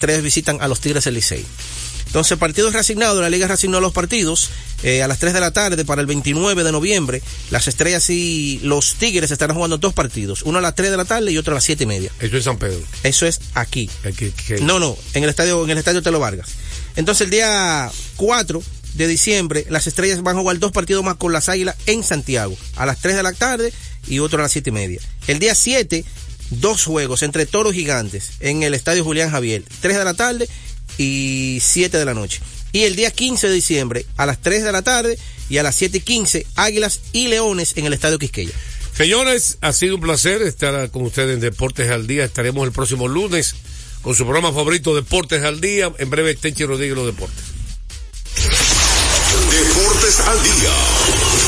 tres visitan a los Tigres del Licey. Entonces, el partido es reasignado, la liga reasignó los partidos eh, a las 3 de la tarde para el 29 de noviembre. Las estrellas y los Tigres estarán jugando dos partidos, uno a las 3 de la tarde y otro a las 7 y media. Eso es San Pedro. Eso es aquí. Aquí, No, no, en el estadio, en el estadio Telo Vargas. Entonces, el día 4 de diciembre, las estrellas van a jugar dos partidos más con las águilas en Santiago, a las 3 de la tarde y otro a las 7 y media. El día 7, dos juegos entre toros gigantes en el estadio Julián Javier, 3 de la tarde y 7 de la noche. Y el día 15 de diciembre, a las 3 de la tarde y a las 7 y 15, águilas y leones en el estadio Quisqueya. Señores, ha sido un placer estar con ustedes en Deportes al Día. Estaremos el próximo lunes con su programa favorito Deportes al Día. En breve, Tenchi Rodríguez los deportes. Deportes al día.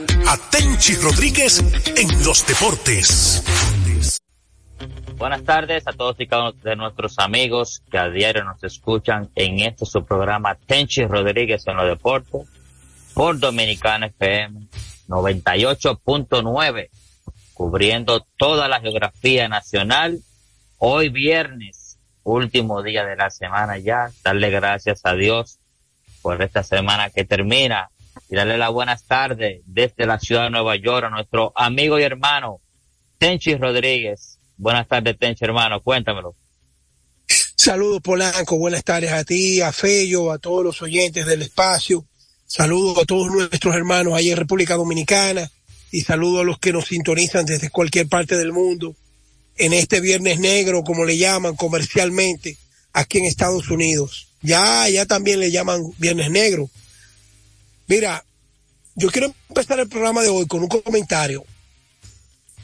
a Rodríguez en los deportes. Buenas tardes a todos y cada uno de nuestros amigos que a diario nos escuchan en este su programa Tenchi Rodríguez en los deportes por Dominicana FM 98.9 cubriendo toda la geografía nacional. Hoy viernes último día de la semana ya. Darle gracias a Dios por esta semana que termina y darle las buenas tardes desde la ciudad de Nueva York a nuestro amigo y hermano Tenchi Rodríguez Buenas tardes, Tencho, hermano. Cuéntamelo. Saludos, Polanco. Buenas tardes a ti, a Fello, a todos los oyentes del espacio. Saludos a todos nuestros hermanos ahí en República Dominicana y saludos a los que nos sintonizan desde cualquier parte del mundo en este Viernes Negro, como le llaman comercialmente aquí en Estados Unidos. Ya, ya también le llaman Viernes Negro. Mira, yo quiero empezar el programa de hoy con un comentario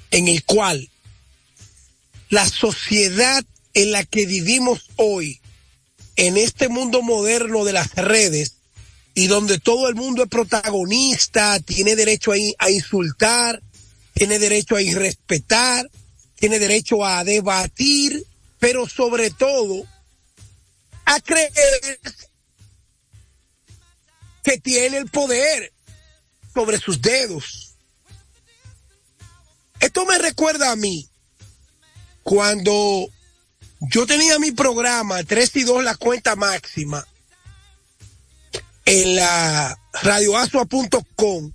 en el cual la sociedad en la que vivimos hoy, en este mundo moderno de las redes, y donde todo el mundo es protagonista, tiene derecho a, a insultar, tiene derecho a irrespetar, tiene derecho a debatir, pero sobre todo a creer que tiene el poder sobre sus dedos. Esto me recuerda a mí cuando yo tenía mi programa 3 y 2 la cuenta máxima en la radioasua.com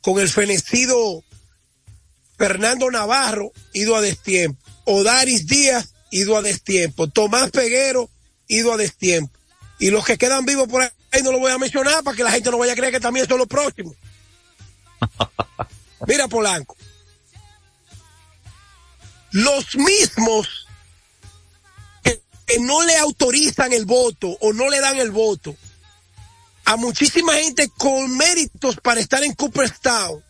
con el fenecido Fernando Navarro, ido a destiempo, Odaris Díaz, ido a destiempo, Tomás Peguero, ido a destiempo. Y los que quedan vivos por ahí no lo voy a mencionar para que la gente no vaya a creer que también son los próximos. Mira, Polanco los mismos que, que, no le autorizan el voto o no le dan el voto a muchísima gente con méritos para estar en Cooperstown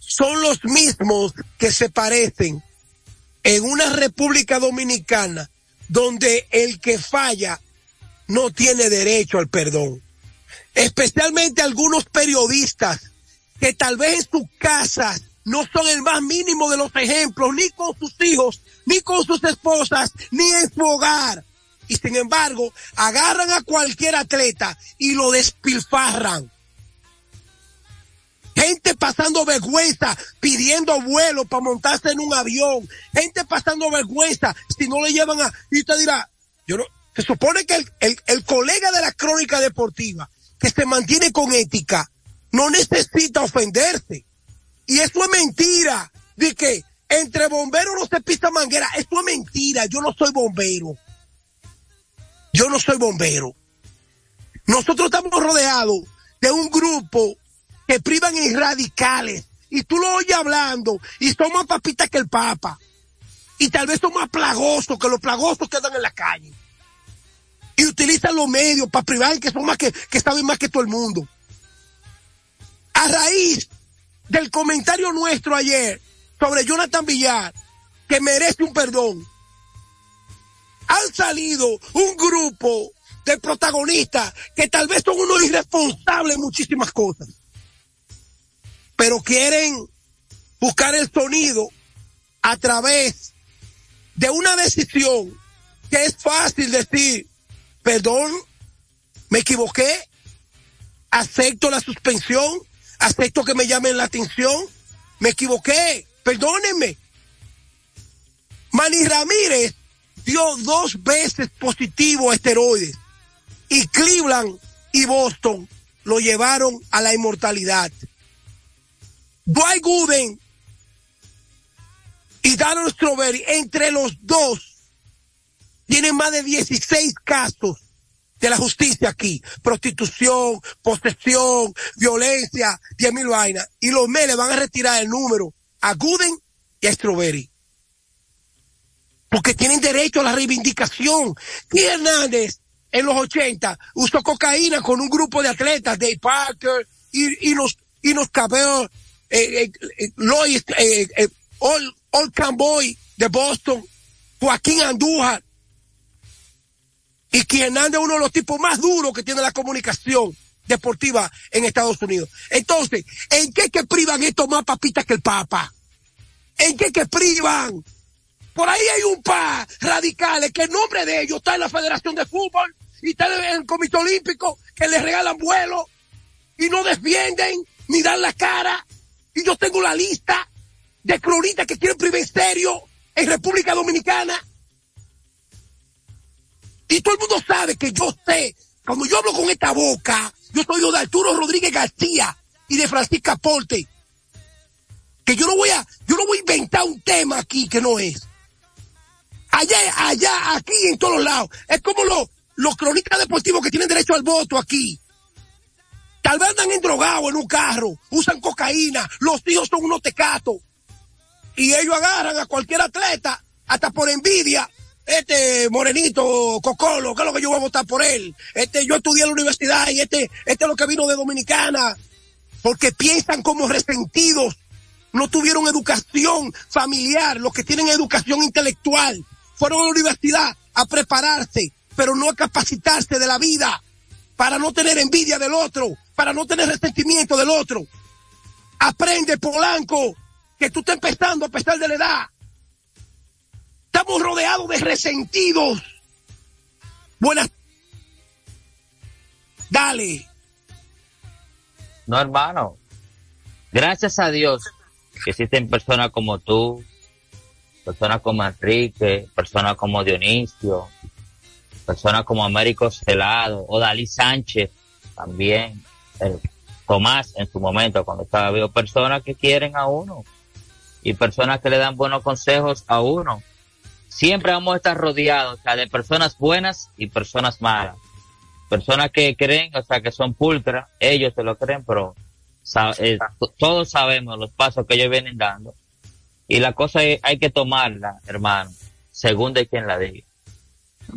son los mismos que se parecen en una República Dominicana donde el que falla no tiene derecho al perdón. Especialmente algunos periodistas que tal vez en sus casas no son el más mínimo de los ejemplos, ni con sus hijos, ni con sus esposas, ni en su hogar. Y sin embargo, agarran a cualquier atleta y lo despilfarran. Gente pasando vergüenza, pidiendo vuelo para montarse en un avión. Gente pasando vergüenza si no le llevan a... Y usted dirá, yo no... Se supone que el, el, el colega de la crónica deportiva, que se mantiene con ética, no necesita ofenderse. Y eso es mentira. De que entre bomberos no se pisa manguera. Eso es mentira. Yo no soy bombero. Yo no soy bombero. Nosotros estamos rodeados de un grupo que privan en radicales. Y tú lo oyes hablando y son más papitas que el Papa. Y tal vez son más plagosos que los plagosos que andan en la calle. Y utilizan los medios para privar que son más que, que saben más que todo el mundo. A raíz del comentario nuestro ayer sobre Jonathan Villar, que merece un perdón. han salido un grupo de protagonistas que tal vez son unos irresponsables en muchísimas cosas, pero quieren buscar el sonido a través de una decisión que es fácil decir, perdón, me equivoqué, acepto la suspensión, acepto que me llamen la atención, me equivoqué, perdónenme. Manny Ramírez dio dos veces positivo a esteroides. Y Cleveland y Boston lo llevaron a la inmortalidad. Dwight Gooden y Darren Strawberry, entre los dos, tienen más de 16 casos de la justicia aquí. Prostitución, posesión, violencia, 10 mil vainas. Y los meles van a retirar el número a Gooden y a Strawberry. Porque tienen derecho a la reivindicación. Y Hernández, en los 80, usó cocaína con un grupo de atletas, Dave Parker, y, y los, y los eh, eh, eh, eh, eh, Old, Old Camboy de Boston, Joaquín Andújar, y Hernández es uno de los tipos más duros que tiene la comunicación deportiva en Estados Unidos. Entonces, ¿en qué que privan estos más papitas que el Papa? ¿En qué que privan? Por ahí hay un par radicales que el nombre de ellos está en la Federación de Fútbol y está en el Comité Olímpico que les regalan vuelos y no defienden ni dan la cara. Y yo tengo la lista de cronistas que quieren privar serio en República Dominicana. Y todo el mundo sabe que yo sé, cuando yo hablo con esta boca, yo soy yo de Arturo Rodríguez García y de Francisca Porte. Que yo no voy a, yo no voy a inventar un tema aquí que no es. Allá, allá, aquí, en todos lados. Es como los, los cronistas deportivos que tienen derecho al voto aquí. Tal vez andan endrogados en un carro, usan cocaína, los hijos son unos tecatos. Y ellos agarran a cualquier atleta, hasta por envidia, este morenito, Cocolo, que es lo que yo voy a votar por él. Este, yo estudié en la universidad y este, este es lo que vino de Dominicana. Porque piensan como resentidos. No tuvieron educación familiar, los que tienen educación intelectual. Fueron a la universidad a prepararse, pero no a capacitarse de la vida. Para no tener envidia del otro, para no tener resentimiento del otro. Aprende, Polanco, que tú estás empezando a pesar de la edad. Estamos rodeados de resentidos. Buenas. Dale. No, hermano. Gracias a Dios que existen personas como tú, personas como Enrique, personas como Dionisio, personas como Américo Celado o Dalí Sánchez también, el Tomás en su momento cuando estaba vivo, personas que quieren a uno y personas que le dan buenos consejos a uno. Siempre vamos a estar rodeados o sea, de personas buenas y personas malas. Personas que creen, o sea, que son pulcras, ellos se lo creen, pero eh, to- todos sabemos los pasos que ellos vienen dando. Y la cosa es, hay que tomarla, hermano, según de quien la diga.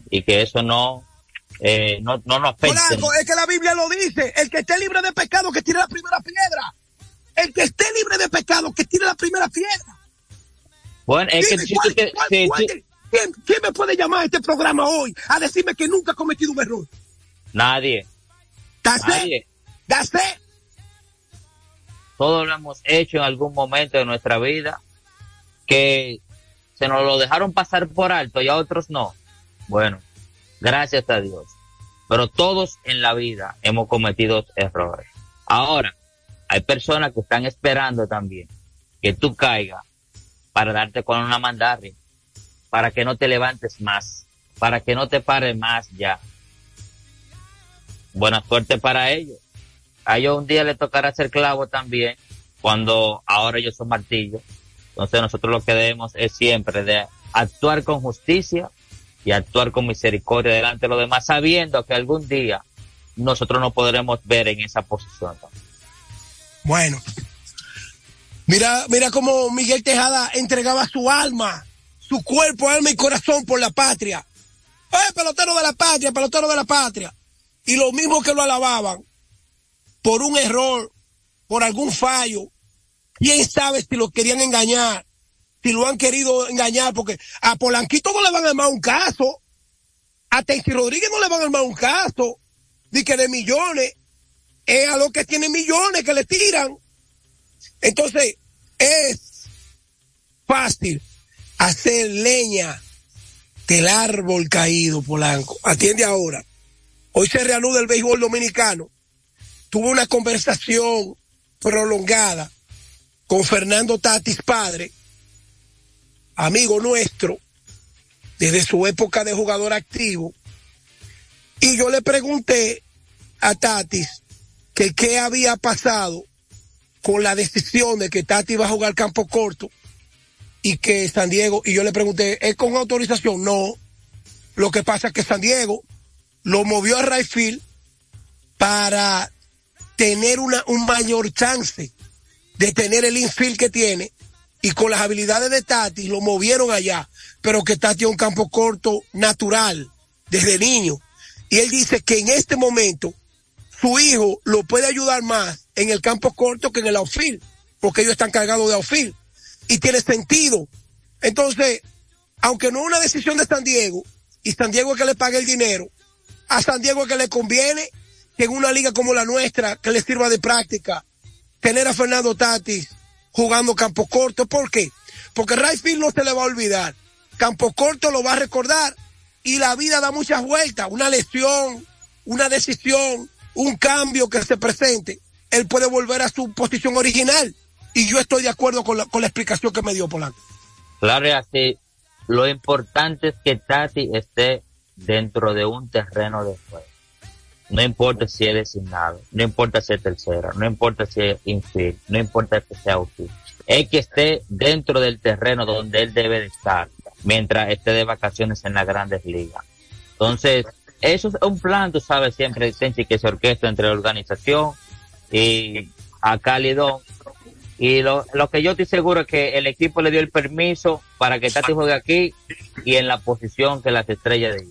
Y que eso no, eh, no, no nos afecte. Es que la Biblia lo dice. El que esté libre de pecado, que tire la primera piedra. El que esté libre de pecado, que tire la primera piedra. Bueno, es que Dime, ¿cuál- te- cuál- si- cuál si- de- ¿quién, quién me puede llamar a este programa hoy a decirme que nunca he cometido un error? nadie, nadie. It. todos lo hemos hecho en algún momento de nuestra vida, que se nos lo dejaron pasar por alto y a otros no. Bueno, gracias a Dios. Pero todos en la vida hemos cometido errores. Ahora, hay personas que están esperando también que tú caigas para darte con una mandarria, para que no te levantes más, para que no te pares más ya. Buena suerte para ellos. A ellos un día les tocará ser clavo también, cuando ahora ellos son martillos. Entonces nosotros lo que debemos es siempre de actuar con justicia y actuar con misericordia delante de los demás, sabiendo que algún día nosotros nos podremos ver en esa posición. Bueno. Mira, mira cómo Miguel Tejada entregaba su alma, su cuerpo, alma y corazón por la patria. ¡Eh, pelotero de la patria, pelotero de la patria! Y los mismos que lo alababan, por un error, por algún fallo, quién sabe si lo querían engañar, si lo han querido engañar, porque a Polanquito no le van a armar un caso, A Tensi Rodríguez no le van a armar un caso, ni que de millones, es a los que tienen millones que le tiran. Entonces, es fácil hacer leña del árbol caído, Polanco. Atiende ahora. Hoy se reanuda el béisbol dominicano. Tuve una conversación prolongada con Fernando Tatis padre, amigo nuestro, desde su época de jugador activo. Y yo le pregunté a Tatis que qué había pasado con la decisión de que Tati iba a jugar campo corto y que San Diego, y yo le pregunté, ¿es con autorización? No. Lo que pasa es que San Diego lo movió a Rayfield para tener una, un mayor chance de tener el infield que tiene y con las habilidades de Tati lo movieron allá, pero que Tati es un campo corto natural desde niño. Y él dice que en este momento su hijo lo puede ayudar más en el campo corto que en el outfield, porque ellos están cargados de outfield. Y tiene sentido. Entonces, aunque no es una decisión de San Diego, y San Diego es que le pague el dinero, a San Diego es que le conviene que en una liga como la nuestra, que le sirva de práctica, tener a Fernando Tatis jugando campo corto. ¿Por qué? Porque Rayfield no se le va a olvidar. Campo corto lo va a recordar y la vida da muchas vueltas. Una lesión, una decisión, un cambio que se presente, él puede volver a su posición original. Y yo estoy de acuerdo con la, con la explicación que me dio Polanco. Claro, y así, lo importante es que Tati esté dentro de un terreno de juego. No importa si es designado, no importa si es tercero, no importa si es infield, no importa que sea útil. Es que esté dentro del terreno donde él debe de estar mientras esté de vacaciones en las grandes ligas. Entonces, eso es un plan, tú sabes, siempre que se orquesta entre la organización y a Calidón. Y lo, lo que yo estoy seguro es que el equipo le dio el permiso para que Tati juegue aquí y en la posición que las estrellas de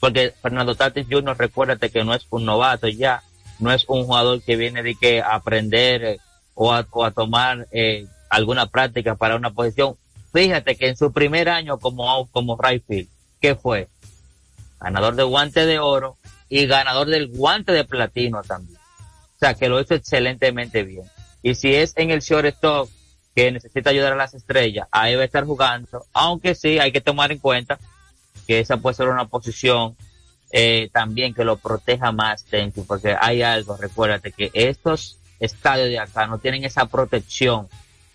Porque Fernando Tatis Jr., recuérdate que no es un novato ya, no es un jugador que viene de que aprender eh, o, a, o a tomar eh, alguna práctica para una posición. Fíjate que en su primer año como, como right field, ¿qué fue? ganador de guante de oro y ganador del guante de platino también. O sea, que lo hizo excelentemente bien. Y si es en el shortstop que necesita ayudar a las estrellas, ahí va a estar jugando, aunque sí hay que tomar en cuenta que esa puede ser una posición eh, también que lo proteja más dentro, porque hay algo, recuérdate que estos estadios de acá no tienen esa protección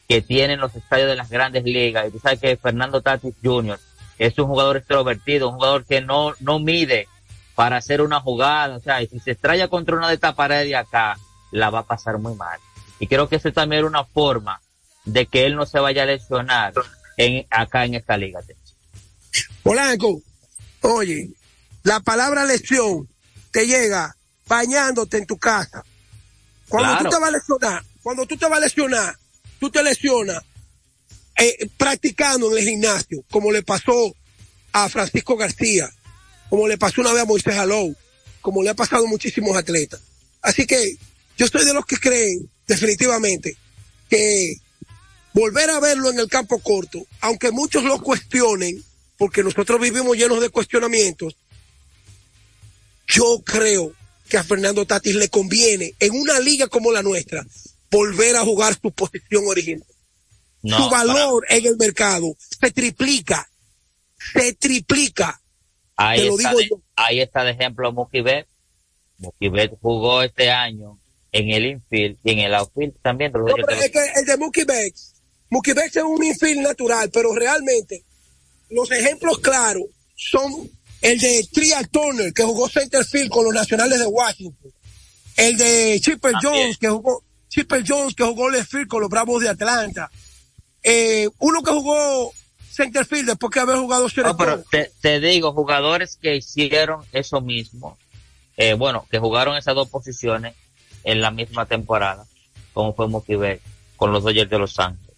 que tienen los estadios de las grandes ligas. Y tú sabes que Fernando Tatis Jr es un jugador extrovertido, un jugador que no, no mide para hacer una jugada, o sea, y si se estrella contra una de estas paredes de acá, la va a pasar muy mal. Y creo que eso también era una forma de que él no se vaya a lesionar en, acá en esta liga. Polanco, oye, la palabra lesión te llega bañándote en tu casa. Cuando tú te vas a lesionar, cuando tú te vas a lesionar, tú te lesionas eh, practicando en el gimnasio, como le pasó a Francisco García, como le pasó una vez a Moisés Alou, como le ha pasado a muchísimos atletas. Así que yo soy de los que creen definitivamente que volver a verlo en el campo corto, aunque muchos lo cuestionen, porque nosotros vivimos llenos de cuestionamientos, yo creo que a Fernando Tatis le conviene en una liga como la nuestra volver a jugar su posición original su valor en el mercado se triplica, se triplica. Ahí, está, de, ahí está de ejemplo. Mookie Betts jugó este año en el infield y en el outfield también. No, es que el de Mookie Betts, Mookie Betts es un infield natural, pero realmente los ejemplos claros son el de Trial Turner, que jugó center field con los nacionales de Washington. El de Chipper Jones, que jugó, Chipper Jones, que jugó left field con los Bravos de Atlanta eh, uno que jugó centerfield después que haber jugado no, pero te, digo, jugadores que hicieron eso mismo, eh, bueno, que jugaron esas dos posiciones en la misma temporada, como fue Mookie con los Dodgers de Los Ángeles.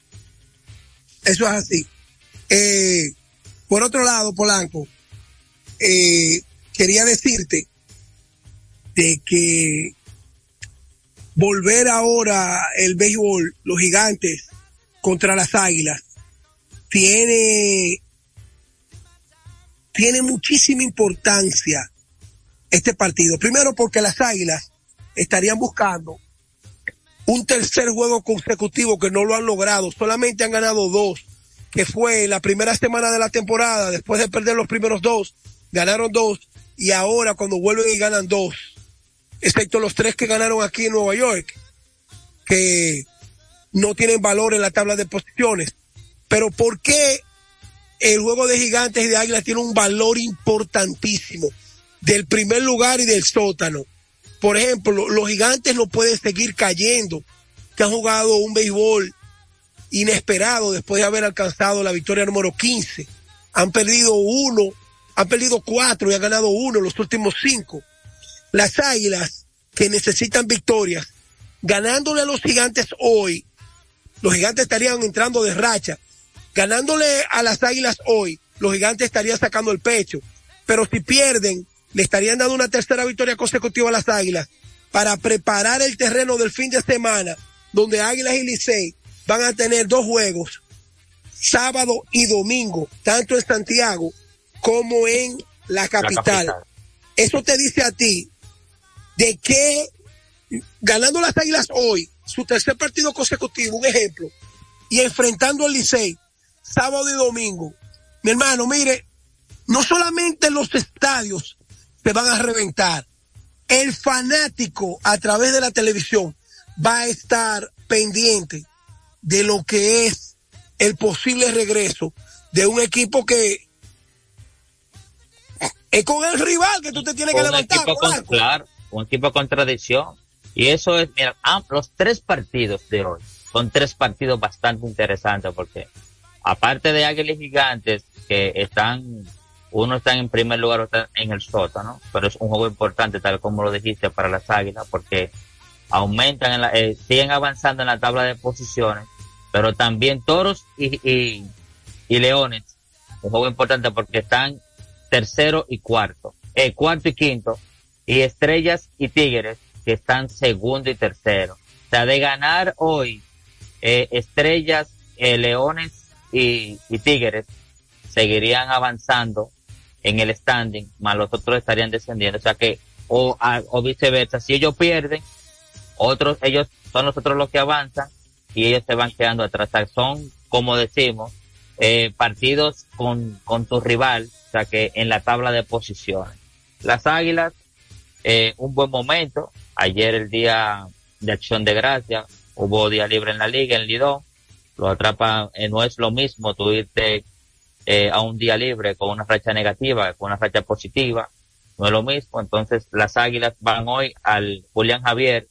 Eso es así. Eh, por otro lado, Polanco, eh, quería decirte de que volver ahora el béisbol, los gigantes, contra las Águilas tiene tiene muchísima importancia este partido. Primero porque las Águilas estarían buscando un tercer juego consecutivo que no lo han logrado. Solamente han ganado dos, que fue la primera semana de la temporada, después de perder los primeros dos, ganaron dos, y ahora cuando vuelven y ganan dos, excepto los tres que ganaron aquí en Nueva York, que no tienen valor en la tabla de posiciones. Pero ¿por qué el juego de gigantes y de águilas tiene un valor importantísimo del primer lugar y del sótano? Por ejemplo, los gigantes no pueden seguir cayendo, que han jugado un béisbol inesperado después de haber alcanzado la victoria número 15. Han perdido uno, han perdido cuatro y han ganado uno los últimos cinco. Las águilas que necesitan victorias, ganándole a los gigantes hoy, los gigantes estarían entrando de racha. Ganándole a las águilas hoy, los gigantes estarían sacando el pecho. Pero si pierden, le estarían dando una tercera victoria consecutiva a las Águilas para preparar el terreno del fin de semana, donde Águilas y Licey van a tener dos juegos, sábado y domingo, tanto en Santiago como en la capital. Eso te dice a ti de que ganando las Águilas hoy, su tercer partido consecutivo, un ejemplo, y enfrentando al Licey, sábado y domingo, mi hermano, mire, no solamente los estadios te van a reventar. El fanático a través de la televisión va a estar pendiente de lo que es el posible regreso de un equipo que es con el rival que tú te tienes que levantar. Con, claro, un equipo con tradición. Y eso es, mira, ah, los tres partidos de hoy son tres partidos bastante interesantes porque aparte de Águilas Gigantes que están uno está en primer lugar, otro en el sótano, pero es un juego importante, tal como lo dijiste, para las águilas, porque aumentan, en la, eh, siguen avanzando en la tabla de posiciones, pero también toros y, y, y, leones, un juego importante porque están tercero y cuarto, eh, cuarto y quinto, y estrellas y tigres que están segundo y tercero. O sea, de ganar hoy, eh, estrellas, eh, leones y, y tigres seguirían avanzando en el standing, más los otros estarían descendiendo. O sea que, o, o viceversa, si ellos pierden, otros, ellos son los otros los que avanzan y ellos se van quedando atrás. son, como decimos, eh, partidos con, con tu rival, o sea que en la tabla de posiciones. Las Águilas, eh, un buen momento. Ayer el día de acción de gracia, hubo día libre en la liga, en Lidón. Lo atrapa, eh, no es lo mismo tú irte eh, a un día libre con una racha negativa, con una racha positiva, no es lo mismo. Entonces las Águilas van hoy al Julián Javier,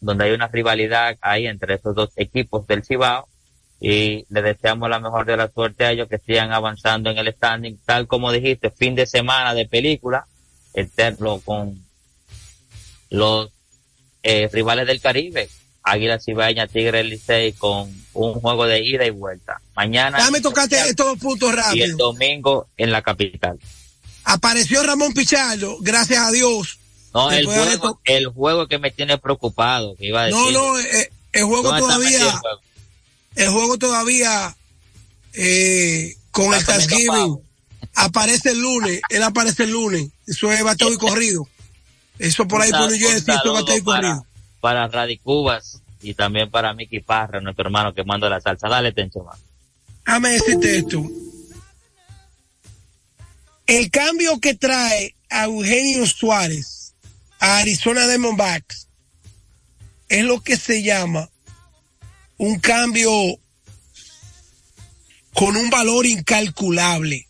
donde hay una rivalidad ahí entre estos dos equipos del Cibao y le deseamos la mejor de la suerte a ellos que sigan avanzando en el standing, tal como dijiste, fin de semana de película, eterno con los eh, rivales del Caribe, Águila Cibaeña, Tigre Licey con un juego de ida y vuelta. Mañana. Dame tocarte estos puntos rápido. Y el domingo en la capital. Apareció Ramón Pichardo, gracias a Dios. No, el juego, el juego que me tiene preocupado, que iba a decir. No, no, eh, el juego todavía, el juego? todavía, eh, con el Thanksgiving, aparece el lunes, él aparece el lunes, eso es bateo y corrido. Eso por ahí por New Jersey, eso es bateo y corrido para Radicubas y también para Miki Parra, nuestro hermano que manda la salsa. Dale, Tencho, más. Déjame decirte esto. El cambio que trae a Eugenio Suárez a Arizona Diamondbacks es lo que se llama un cambio con un valor incalculable.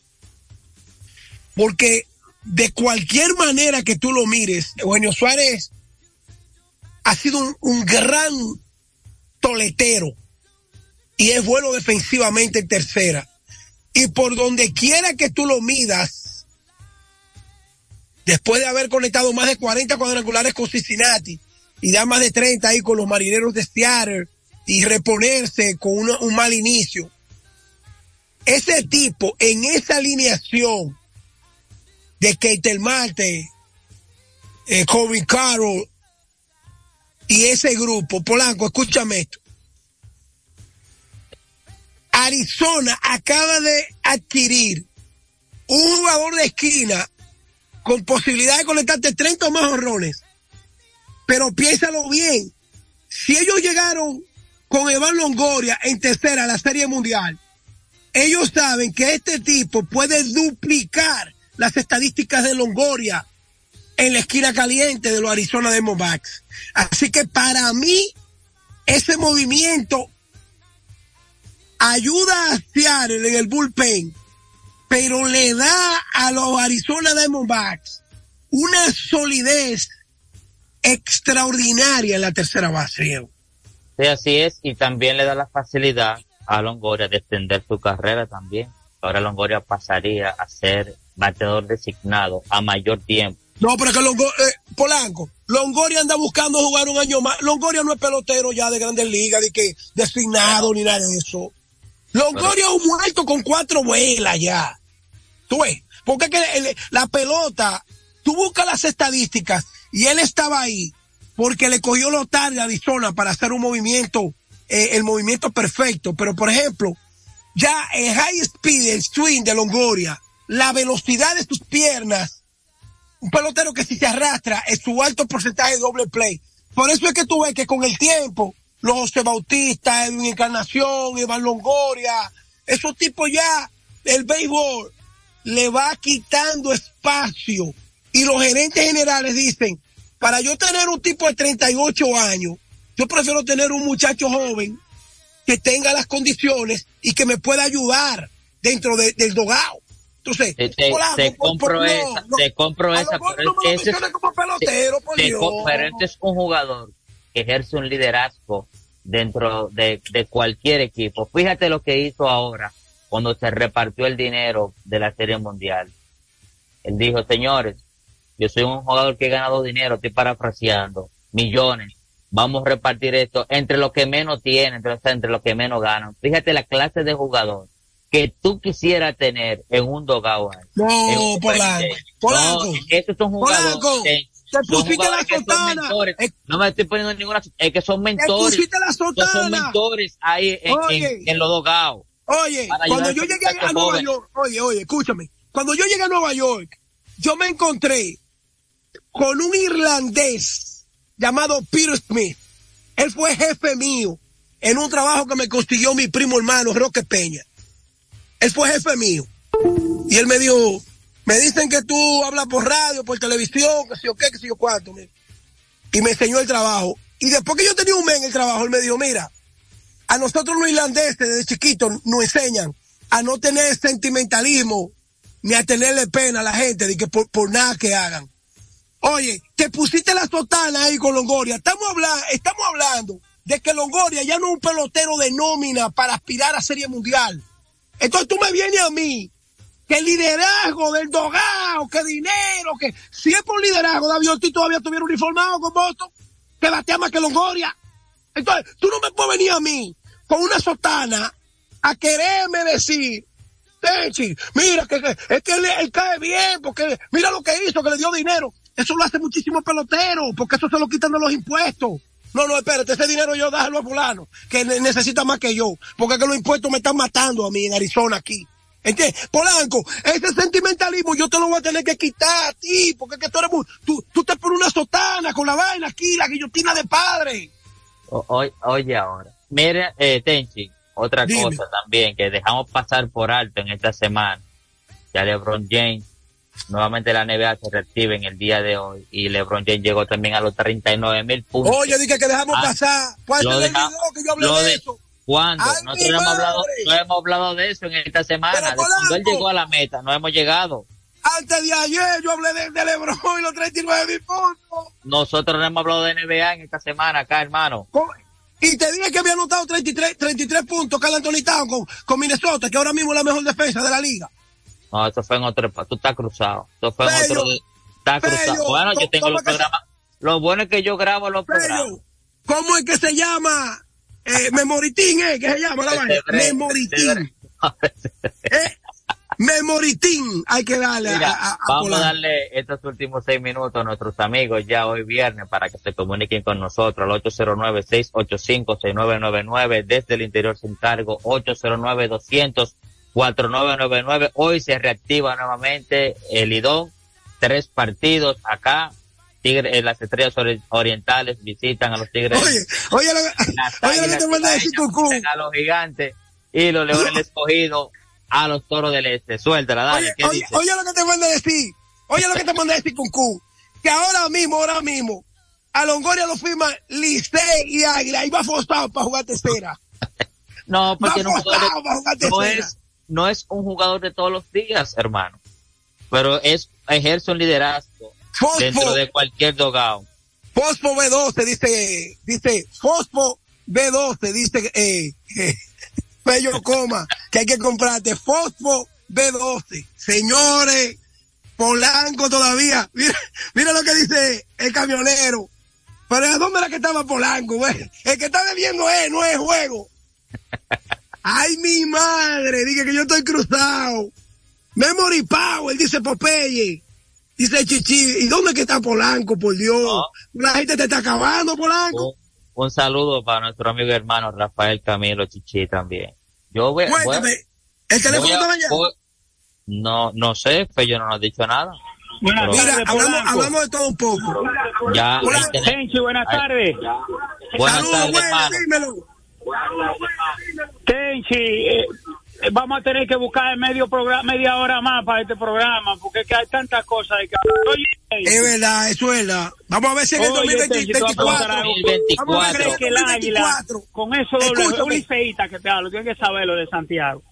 Porque de cualquier manera que tú lo mires, Eugenio Suárez ha sido un, gran toletero y es bueno defensivamente en tercera. Y por donde quiera que tú lo midas, después de haber conectado más de 40 cuadrangulares con Cincinnati y da más de 30 ahí con los marineros de Seattle y reponerse con un mal inicio, ese tipo en esa alineación de Keitel Marte, eh, Kobe Carroll, y ese grupo, Polanco, escúchame esto. Arizona acaba de adquirir un jugador de esquina con posibilidad de conectarte 30 o más horrones. Pero piénsalo bien. Si ellos llegaron con Evan Longoria en tercera a la Serie Mundial, ellos saben que este tipo puede duplicar las estadísticas de Longoria en la esquina caliente de los Arizona Diamondbacks. Así que para mí, ese movimiento ayuda a Seattle en el bullpen, pero le da a los Arizona Diamondbacks una solidez extraordinaria en la tercera base. Sí, así es, y también le da la facilidad a Longoria de extender su carrera también. Ahora Longoria pasaría a ser bateador designado a mayor tiempo. No, pero que Longoria, eh, Polanco, Longoria anda buscando jugar un año más. Longoria no es pelotero ya de grandes ligas, de que designado ni nada de eso. Longoria es un muerto con cuatro vuelas ya. Tú ves, porque que la pelota, tú buscas las estadísticas y él estaba ahí porque le cogió lo tarde a Arizona para hacer un movimiento, eh, el movimiento perfecto. Pero por ejemplo, ya el high speed, el swing de Longoria, la velocidad de sus piernas, un pelotero que si se arrastra es su alto porcentaje de doble play. Por eso es que tú ves que con el tiempo, los José Bautista, Edwin Encarnación, Iván Longoria, esos tipos ya, el béisbol le va quitando espacio. Y los gerentes generales dicen, para yo tener un tipo de 38 años, yo prefiero tener un muchacho joven que tenga las condiciones y que me pueda ayudar dentro del dogado. Entonces, te, te, te compro esa, te compro esa, pero ese es, como pelotero, por Dios. pero este es un jugador que ejerce un liderazgo dentro de, de cualquier equipo. Fíjate lo que hizo ahora cuando se repartió el dinero de la Serie Mundial. Él dijo, señores, yo soy un jugador que he ganado dinero, estoy parafraseando, millones. Vamos a repartir esto entre los que menos tienen, entre, entre los que menos ganan. Fíjate la clase de jugador que tú quisieras tener en un dogao. No, Polanco. Polanco. No, estos son jugadores. Te pusiste la sotana. No me estoy poniendo ninguna. Es que son mentores. Te pusiste la sotana. Son mentores ahí en, en, en los dogados. Oye, cuando yo llegué a Nueva York, oye, oye, escúchame. Cuando yo llegué a Nueva York, yo me encontré con un irlandés llamado Peter Smith. Él fue jefe mío en un trabajo que me consiguió mi primo hermano Roque Peña. Él fue jefe mío. Y él me dijo, me dicen que tú hablas por radio, por televisión, que sé yo qué, que sé yo cuánto. Y me enseñó el trabajo. Y después que yo tenía un mes en el trabajo, él me dijo, mira, a nosotros los irlandeses desde chiquitos nos enseñan a no tener sentimentalismo ni a tenerle pena a la gente de que por, por nada que hagan. Oye, te pusiste la sotana ahí con Longoria. Estamos hablando, estamos hablando de que Longoria ya no es un pelotero de nómina para aspirar a Serie Mundial. Entonces tú me vienes a mí que liderazgo del dogado, que dinero, que si es liderazgo, David Ortiz todavía estuviera uniformado con Boston, que batea más que Longoria. Entonces, tú no me puedes venir a mí con una sotana a quererme decir, mira que, es que él, cae bien, porque mira lo que hizo, que le dio dinero. Eso lo hace muchísimo pelotero, porque eso se lo quitan de los impuestos. No, no, espérate, ese dinero yo déjalo a fulano, que necesita más que yo, porque que los impuestos me están matando a mí en Arizona aquí. ¿Entiendes? Polanco, ese sentimentalismo yo te lo voy a tener que quitar a ti, porque que tú eres muy, tú, tú te pones una sotana con la vaina aquí, la guillotina de padre. O, oye ahora, mira, eh, Tenchi, otra cosa también que dejamos pasar por alto en esta semana, ya LeBron James Nuevamente la NBA se recibe en el día de hoy y LeBron James llegó también a los 39 mil puntos. Oye, dije que dejamos ah, pasar. ¿Cuándo que yo hablé de, eso? ¿Cuándo? Nosotros no hemos, hablado, no hemos hablado de eso en esta semana. de cuando él llegó a la meta, no hemos llegado. Antes de ayer yo hablé de, LeBron y los 39 mil puntos. Nosotros no hemos hablado de NBA en esta semana acá, hermano. Y te dije que había anotado 33, 33 puntos Carl Anthony Town con, con Minnesota, que ahora mismo es la mejor defensa de la liga. No, eso fue en otro, tú estás cruzado. Eso fue en otro, está cruzado. Bueno, yo tengo los programas. Lo bueno es que yo grabo los programas. ¿Cómo es que se llama? Eh, Memoritín, ¿eh? ¿Qué se llama la vaina? Memoritín. ¿Eh? Memoritín, hay que darle a, Vamos a darle estos últimos seis minutos a nuestros amigos ya hoy viernes para que se comuniquen con nosotros al 809-685-6999 desde el interior sin cargo, 809 200 4999. Hoy se reactiva nuevamente el Lidón. Tres partidos acá. Tigre, eh, las estrellas ori- orientales visitan a los Tigres. Oye, oye, lo, Las oye lo que te manda a decir Cucú. a los gigantes y los leones del escogido a los toros del este. Suéltala, dale. Oye, ¿Qué oye, dices? oye lo que te manda a decir. Oye lo que te manda a decir Cucú. Que ahora mismo, ahora mismo, a Longoria lo firma Licey y Águila y va forzado para jugar tercera. No, porque Va no, forzado para jugar no es, no es un jugador de todos los días, hermano. Pero es, ejerce un liderazgo dentro de cualquier dogado. Fosfo B12, dice, dice, Fosfo B12, dice, eh, eh, Fello Coma, que hay que comprarte Fosfo B12. Señores, Polanco todavía, mira, mira lo que dice el camionero. Pero ¿a dónde era que estaba Polanco, güey? El que está bebiendo es, no es juego. Ay, mi madre, dije que yo estoy cruzado. Memory Power, dice Popeye. Dice Chichi, ¿y dónde que está Polanco, por Dios? La gente te está acabando, Polanco. Un, un saludo para nuestro amigo y hermano Rafael Camilo Chichi también. Yo voy, voy- Cuéntame, ¿el teléfono voy estaba allá? voy- no, no sé, Fello no nos ha dicho nada. Buenas Pero Mira, tardes, hablamos, hablamos de todo un poco. ya, Hola, el teléfono- Tenchi, buenas tardes. buenas Saludos, tardes, bueno, hermano. dímelo. Tenchi, eh, vamos a tener que buscar medio programa, media hora más para este programa, porque es que hay tantas cosas. que- Oye, Es verdad, es verdad. Vamos a ver si en el Oye, Tenchi, tú vas a 2024. preguntar algo. Vamos a ver si en ¿crees el que el águila, 2024. con eso doble, un liceísta que te hablo, tienes que saberlo de Santiago.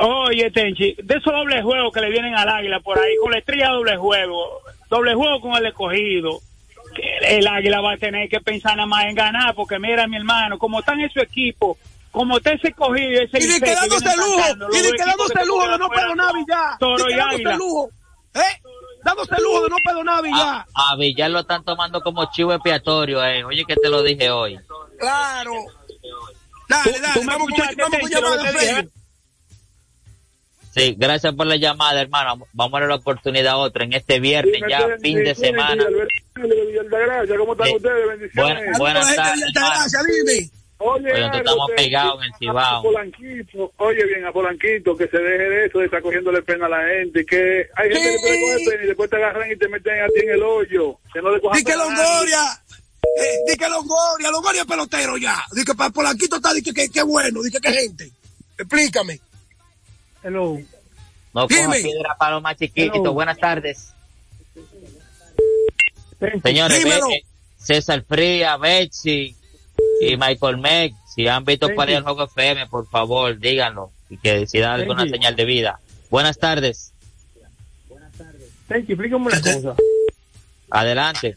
Oye, Tenchi, de esos dobles juegos que le vienen al águila por ahí, con la estrella doble juego, doble juego con el escogido, el águila va a tener que pensar nada más en ganar, porque mira, mi hermano, como están esos equipos, como está ese escogido y ese Y que quedándose lujo, y equipos quedándose que se lujo de no perdonar Villar. Toro y águila. lujo. ¿Eh? Dándose lujo de no perdonar Villar. A, a Villar lo están tomando como chivo expiatorio, eh. Oye, que te lo dije hoy. Claro. Dale, Tú- dale, tú me vamos con, escuchaste, vamos Tenchi, Sí, gracias por la llamada, hermano. Vamos a darle la oportunidad a otro en este viernes, ya fin de semana. ¿Cómo están Sí. ustedes? Bendiciones. Buena- buenas tardes. Oye, Oye, nosotros estamos usted- pegados en el Cibao. Polanquito, oye bien, a Polanquito, que se deje de eso, de estar cogiéndole pena a la gente, que hay gente que te le coge pena y después te agarran y te meten a ti en el hoyo, que no le cojan Di que. Longoria, eh, di que Longoria, Longoria es pelotero ya. Di que para Polanquito está, di que que- que bueno, di que qué gente. Explícame. Hello. No coja piedra para los más chiquitos. Hello. Buenas tardes. Señores, ve- eh, César Fría, Betsy y Michael Meck, si han visto cuál es el juego FM, por favor, díganlo. Y que si dan alguna you. señal de vida. Buenas tardes. Tenchi, explícame una cosa. Adelante.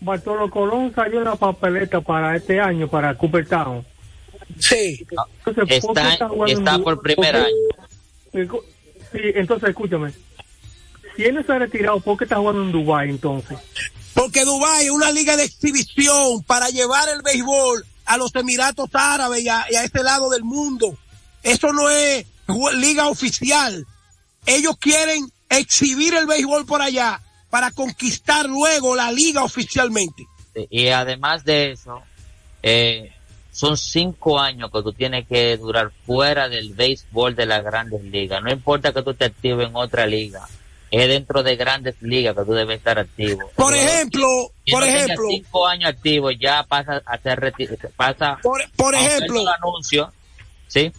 Bartolo Colón salió en la papeleta para este año, para Cooperstown. Sí. Entonces, ¿por qué Está, está por primer año. Sí, entonces escúchame. Si él no se ha retirado, ¿por qué está jugando en Dubái entonces? Porque Dubái es una liga de exhibición para llevar el béisbol a los Emiratos Árabes y a, y a este lado del mundo. Eso no es liga oficial. Ellos quieren exhibir el béisbol por allá para conquistar luego la liga oficialmente. Y además de eso, eh, son cinco años que tú tienes que durar fuera del béisbol de las grandes ligas. No importa que tú te actives en otra liga. Es dentro de grandes ligas que tú debes estar activo. Por ejemplo, por no ejemplo, cinco años activos ya pasa a ser pasa por, por ejemplo, anuncio, ¿sí?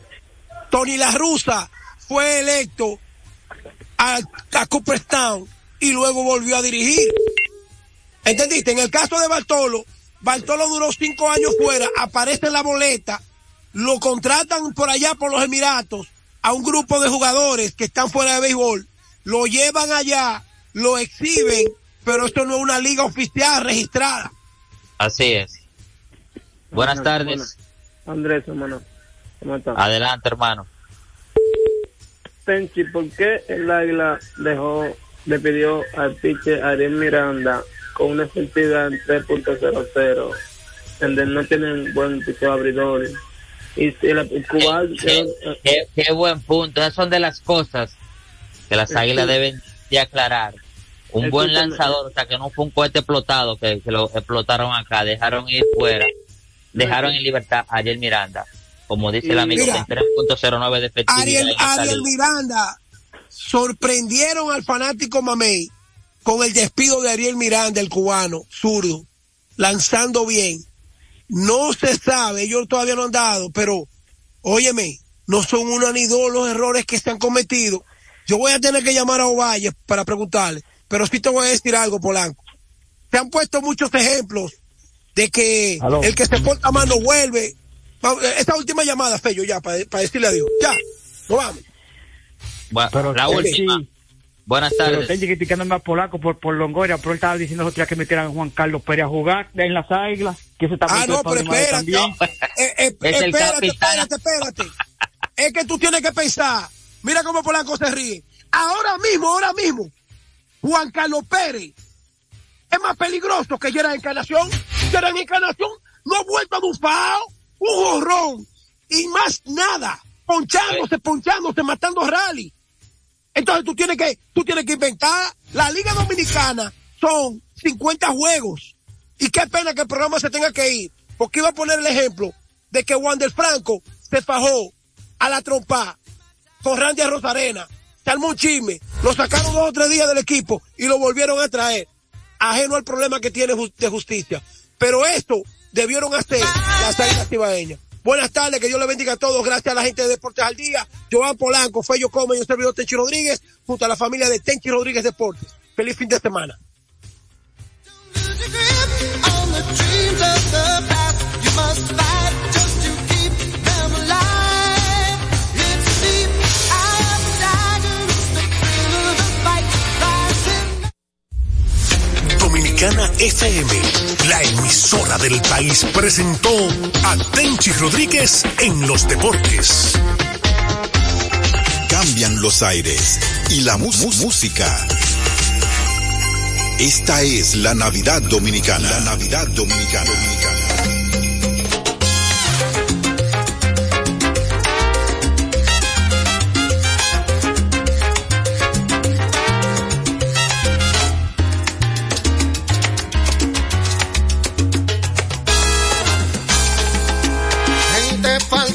Tony La Russa fue electo a, a Cooperstown y luego volvió a dirigir. ¿Entendiste? En el caso de Bartolo, Bartolo duró cinco años fuera, aparece en la boleta, lo contratan por allá por los Emiratos a un grupo de jugadores que están fuera de béisbol, lo llevan allá, lo exhiben, pero esto no es una liga oficial registrada. Así es. Buenas Buenas, tardes. buenas. Andrés, hermano. ¿Cómo estás? Adelante, hermano. Tenchi, ¿por qué el Águila dejó, le pidió al pitcher Ariel Miranda con una efectividad en 3.00, donde no tienen buen picheo abridor? Y la el cubano, Qué, qué- qué buen punto. Esas son de las cosas que las águilas Sí. deben de aclarar. Un buen lanzador, o sea, que no fue un cohete explotado que, que lo explotaron acá, dejaron ir fuera, dejaron en libertad a Ariel Miranda. como dice el amigo, Mira. con 3.09 de efectividad. Ariel, en Ariel. Miranda sorprendieron al fanático Mamey con el despido de Ariel Miranda, el cubano, zurdo, lanzando bien. No se sabe, ellos todavía no han dado, pero óyeme, no son uno ni dos los errores que se han cometido. Yo voy a tener que llamar a Ovalle para preguntarle, pero sí te voy a decir algo, Polanco. Se han puesto muchos ejemplos de que Aló. el que se porta mal no vuelve. Va- Esta última llamada, Fello, ya, para, para decirle adiós. Ya, nos vamos. Bueno, Pero la última. Buenas Pero tardes. Tenchi criticándome a Polaco por, por Longoria, pero él estaba diciendo los días que metieran a Juan Carlos Pérez a jugar en las águilas, que eso también Ah, no, pero espérate. también. Eh, eh, Es espérate, espérate, espérate. Es que tú tienes que pensar. Mira cómo Polanco se ríe. Ahora mismo, ahora mismo, Juan Carlos Pérez es más peligroso que Gerard Encarnación. Gerard Encarnación no ha vuelto a bufao, un jorrón y más nada. Ponchándose, ponchándose, matando rally. Entonces tú tienes que, tú tienes que inventar. La Liga Dominicana son 50 juegos. Y qué pena que el programa se tenga que ir. Porque iba a poner el ejemplo de que Wander Franco se fajó a la trompa con Randy Rosarena. Se armó un chisme. Lo sacaron dos o tres días del equipo y lo volvieron a traer. Ajeno al problema que tiene de justicia. Pero esto debieron hacer las águilas. Buenas tardes, que Dios le bendiga a todos. Gracias a la gente de Deportes al Día. Joan Polanco, Fello Come y un servidor Tenchi Rodríguez, junto a la familia de Tenchi Rodríguez Deportes. Feliz fin de semana. Dominicana FM, la emisora del país, presentó a Tenchi Rodríguez en los deportes. Cambian los aires y la música. Esta es la Navidad Dominicana. La Navidad Dominicana.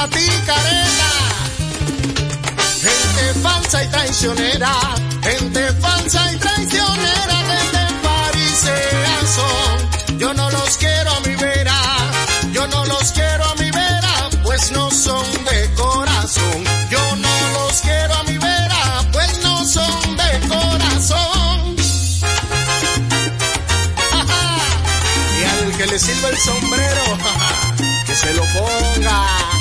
Gente falsa y traicionera, gente falsa y traicionera, farisea son. Yo no los quiero a mi vera, yo no los quiero a mi vera, pues no son de corazón. Yo no los quiero a mi vera, pues no son de corazón. y al que le sirva el sombrero, que se lo ponga.